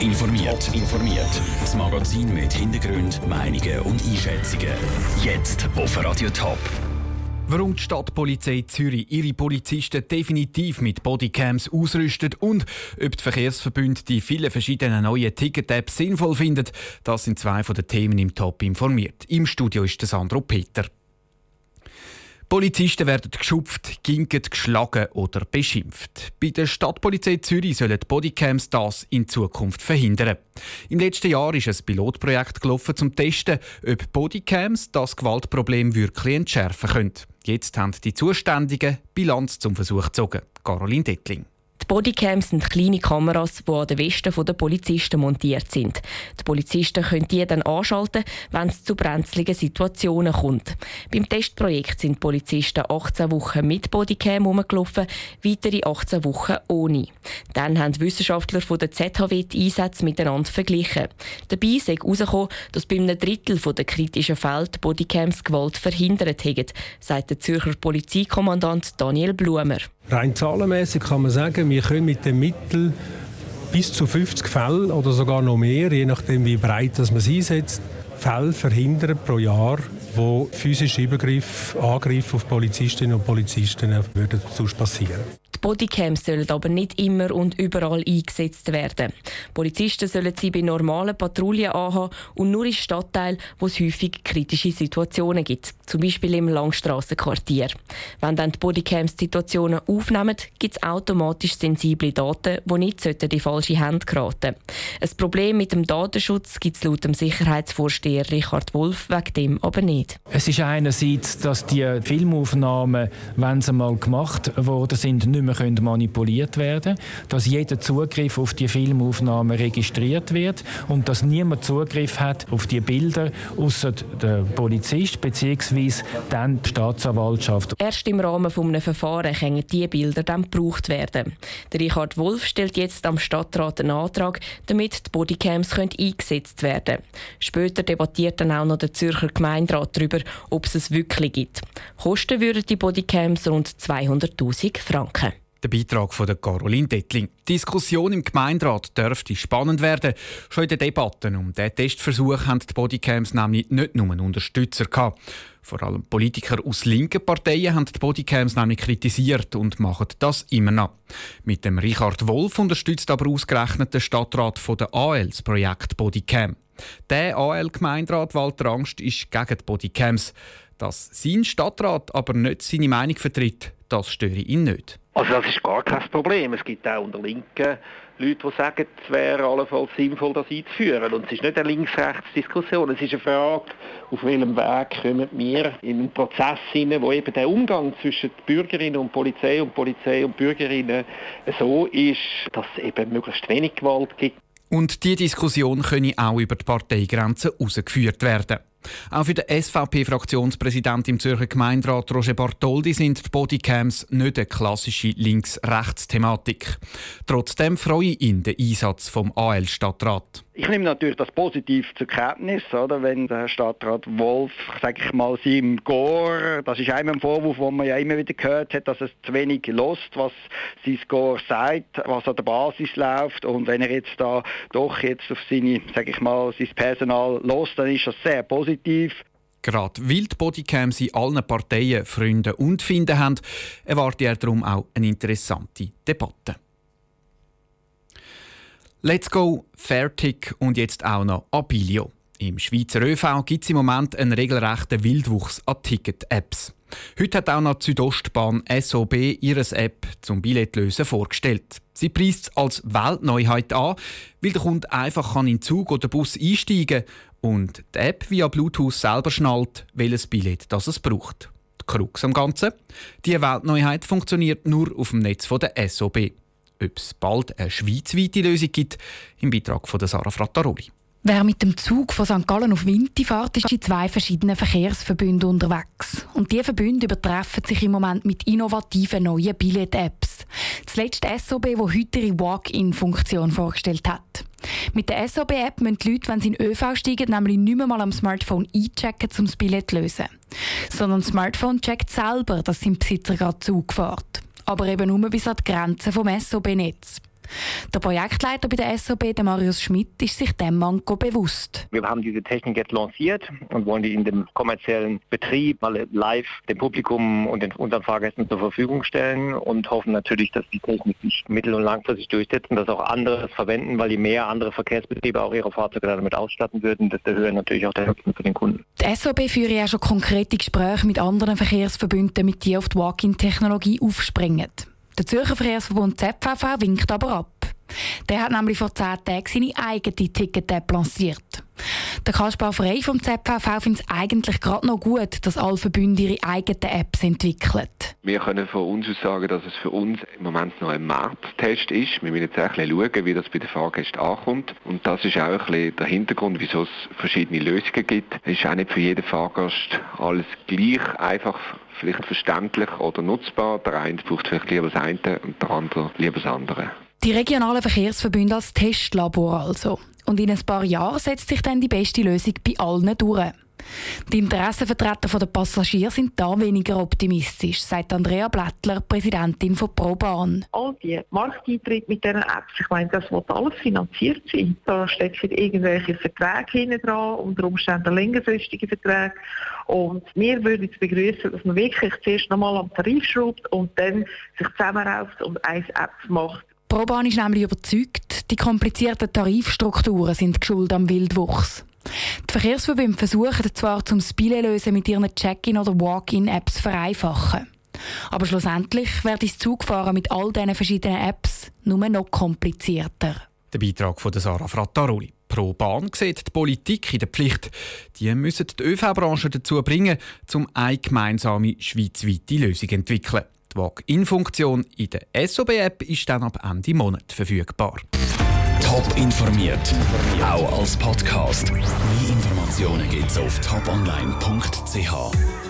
Top informiert. informiert. Das Magazin mit Hintergrund, Meinungen und Einschätzungen. Jetzt auf Radio Top. Warum die Stadtpolizei Zürich ihre Polizisten definitiv mit Bodycams ausrüstet und ob die Verkehrsverbünde die vielen verschiedenen neuen Ticket-Apps sinnvoll finden, das sind zwei von den Themen im Top informiert. Im Studio ist Sandro Peter. Polizisten werden geschupft, ginket, geschlagen oder beschimpft. Bei der Stadtpolizei Zürich sollen Bodycams das in Zukunft verhindern. Im letzten Jahr ist ein Pilotprojekt gelaufen, zum Testen, ob Bodycams das Gewaltproblem wirklich entschärfen können. Jetzt haben die Zuständigen Bilanz zum Versuch gezogen. Caroline Dettling. Bodycams sind kleine Kameras, die an den Westen der Polizisten montiert sind. Die Polizisten können die dann anschalten, wenn es zu brenzligen Situationen kommt. Beim Testprojekt sind Polizisten 18 Wochen mit Bodycam herumgelaufen, weitere 18 Wochen ohne. Dann haben Wissenschaftler von der ZHW die Einsätze miteinander verglichen. Dabei sei herausgekommen, dass bei einem Drittel der kritischen Fälle Bodycams Gewalt verhindert haben, sagt der Zürcher Polizeikommandant Daniel Blumer. Rein zahlenmäßig kann man sagen, wir können mit dem Mittel bis zu 50 Fällen oder sogar noch mehr, je nachdem wie breit das man es einsetzt, Fälle verhindern pro Jahr, wo physische Übergriffe, Angriffe auf Polizistinnen und Polizisten würden passieren. Bodycams sollen aber nicht immer und überall eingesetzt werden. Polizisten sollen sie bei normalen Patrouillen anhaben und nur in Stadtteilen, wo es häufig kritische Situationen gibt, zum Beispiel im Langstrassenquartier. Wenn dann die Bodycams Situationen aufnehmen, gibt es automatisch sensible Daten, die nicht in die falsche Hände geraten Ein Problem mit dem Datenschutz gibt es laut dem Sicherheitsvorsteher Richard Wolf wegen dem aber nicht. Es ist einerseits, dass die Filmaufnahmen, wenn sie mal gemacht worden sind, nicht mehr mehr können manipuliert werden dass jeder Zugriff auf die Filmaufnahmen registriert wird und dass niemand Zugriff hat auf die Bilder, außer der Polizist bzw. dann die Staatsanwaltschaft. Erst im Rahmen eines Verfahrens können diese Bilder dann gebraucht werden. Der Richard Wolf stellt jetzt am Stadtrat einen Antrag, damit die Bodycams können eingesetzt werden können. Später debattiert dann auch noch der Zürcher Gemeinderat darüber, ob es es wirklich gibt. Kosten würden die Bodycams rund 200.000 Franken. Der Beitrag von Caroline Dettling. Die Diskussion im Gemeinderat dürfte spannend werden. Schon in den Debatten um diesen Testversuch haben die Bodycams nämlich nicht nur einen Unterstützer gehabt. Vor allem Politiker aus linken Parteien haben die Bodycams nämlich kritisiert und machen das immer noch. Mit dem Richard Wolf unterstützt aber ausgerechnet der Stadtrat von der AL das Projekt Bodycam. Der AL-Gemeinderat Walter Angst ist gegen die Bodycams. Dass sein Stadtrat aber nicht seine Meinung vertritt, das störe ihn nicht. Also das ist gar kein Problem. Es gibt auch unter Linken Leute, die sagen, es wäre allenfalls sinnvoll, das einzuführen. Und es ist nicht eine Links-Rechts-Diskussion. Es ist eine Frage, auf welchem Weg kommen wir in einen Prozess hinein, wo eben der Umgang zwischen Bürgerinnen und Polizei und Polizei und Bürgerinnen so ist, dass es eben möglichst wenig Gewalt gibt. Und die Diskussion könne auch über die Parteigrenzen herausgeführt werden. Auch für den SVP-Fraktionspräsident im Zürcher Gemeinderat Roger Bartoldi sind die Bodycams nicht eine klassische Links-Rechts-Thematik. Trotzdem freue ich ihn den Einsatz vom AL-Stadtrat. Ich nehme natürlich das positiv zur Kenntnis, oder? wenn der Stadtrat Wolf, sage ich mal, seinem Gore, das ist einem ein Vorwurf, den man ja immer wieder gehört hat, dass es zu wenig lost, was sein Gore sagt, was an der Basis läuft und wenn er jetzt da doch jetzt auf seine, sage ich mal, sein Personal lost, dann ist das sehr positiv. Gerade weil die in allen Parteien Freunde und Finden haben, erwarte er darum auch eine interessante Debatte. Let's go, Fairtick und jetzt auch noch Abilio. Im Schweizer ÖV gibt es im Moment einen regelrechten Wildwuchs an Ticket-Apps. Heute hat auch noch die Südostbahn SOB ihre App zum Billettlösen vorgestellt. Sie preist es als Weltneuheit an, weil der Kunde einfach in den Zug oder Bus einsteigen kann und die App via Bluetooth selber schnallt, welches Billett das es braucht. Die Krux am Ganzen? Die Weltneuheit funktioniert nur auf dem Netz der SOB ob es bald eine schweizweite Lösung gibt, im Beitrag von Sarah Frattaroli. Wer mit dem Zug von St. Gallen auf Winti fährt, ist in zwei verschiedenen Verkehrsverbünden unterwegs. Und diese Verbünde übertreffen sich im Moment mit innovativen neuen Billet-Apps. Zuletzt SOB, wo heute ihre Walk-in-Funktion vorgestellt hat. Mit der SOB-App müssen die Leute, wenn sie in ÖV steigen, nämlich nicht mehr mal am Smartphone einchecken, um das Billett zu lösen. Sondern das Smartphone checkt selber, dass sein Besitzer gerade Zug fährt aber eben nur bis an die Grenze vom SOB-Netz. Der Projektleiter bei der SOB, der Marius Schmidt, ist sich dem Manko bewusst. Wir haben diese Technik jetzt lanciert und wollen die in dem kommerziellen Betrieb mal live dem Publikum und den, unseren Fahrgästen zur Verfügung stellen und hoffen natürlich, dass die Technik sich mittel- und langfristig durchsetzt und dass auch andere es verwenden, weil je mehr andere Verkehrsbetriebe auch ihre Fahrzeuge damit ausstatten würden, desto höher natürlich auch der Nutzen für den Kunden. Die SOB führt ja schon konkrete Gespräche mit anderen Verkehrsverbünden, mit die auf die Walk-in-Technologie aufspringen. Der Zürcher Verkehrsverbund ZVV winkt aber ab. Der hat nämlich vor zehn Tagen seine eigene Ticket-App lanciert. Der Kaspar Frey vom ZVV findet es eigentlich gerade noch gut, dass alle Verbünde ihre eigenen Apps entwickeln. Wir können von uns aus sagen, dass es für uns im Moment noch ein Markttest ist. Wir müssen jetzt auch ein bisschen schauen, wie das bei den Fahrgästen ankommt. Und das ist auch ein bisschen der Hintergrund, wieso es verschiedene Lösungen gibt. Es ist auch nicht für jeden Fahrgast alles gleich einfach vielleicht verständlich oder nutzbar. Der eine braucht vielleicht lieber das eine und der andere lieber das andere. Die regionalen Verkehrsverbünde als Testlabor also. Und in ein paar Jahren setzt sich dann die beste Lösung bei allen durch. Die Interessenvertreter der Passagiere sind da weniger optimistisch, sagt Andrea Blättler, Präsidentin von ProBahn. All die Markteintritte mit diesen Apps, ich meine, das wird alles finanziert sein. Da stecken irgendwelche Verträge hinten dran, unter Umständen längerfristige Verträge. Und wir würden es begrüßen, dass man wirklich zuerst nochmal am Tarif schraubt und dann sich zusammenrauft und eine App macht. ProBahn ist nämlich überzeugt, die komplizierten Tarifstrukturen sind geschuld am Wildwuchs. Die Verkehrsverbünde versuchen zwar zum Spiele mit ihren Check-in- oder Walk-in-Apps zu vereinfachen. Aber schlussendlich wird das Zugfahren mit all diesen verschiedenen Apps nur noch komplizierter. Der Beitrag von Sarah Frattaroli. Pro Bahn sieht die Politik in der Pflicht. Die müssen die ÖV-Branche dazu bringen, um eine gemeinsame schweizweite Lösung zu entwickeln. Die Walk-in-Funktion in der SOB-App ist dann ab Ende Monat verfügbar. Top informiert, auch als Podcast. Mehr Informationen gibt es auf toponline.ch.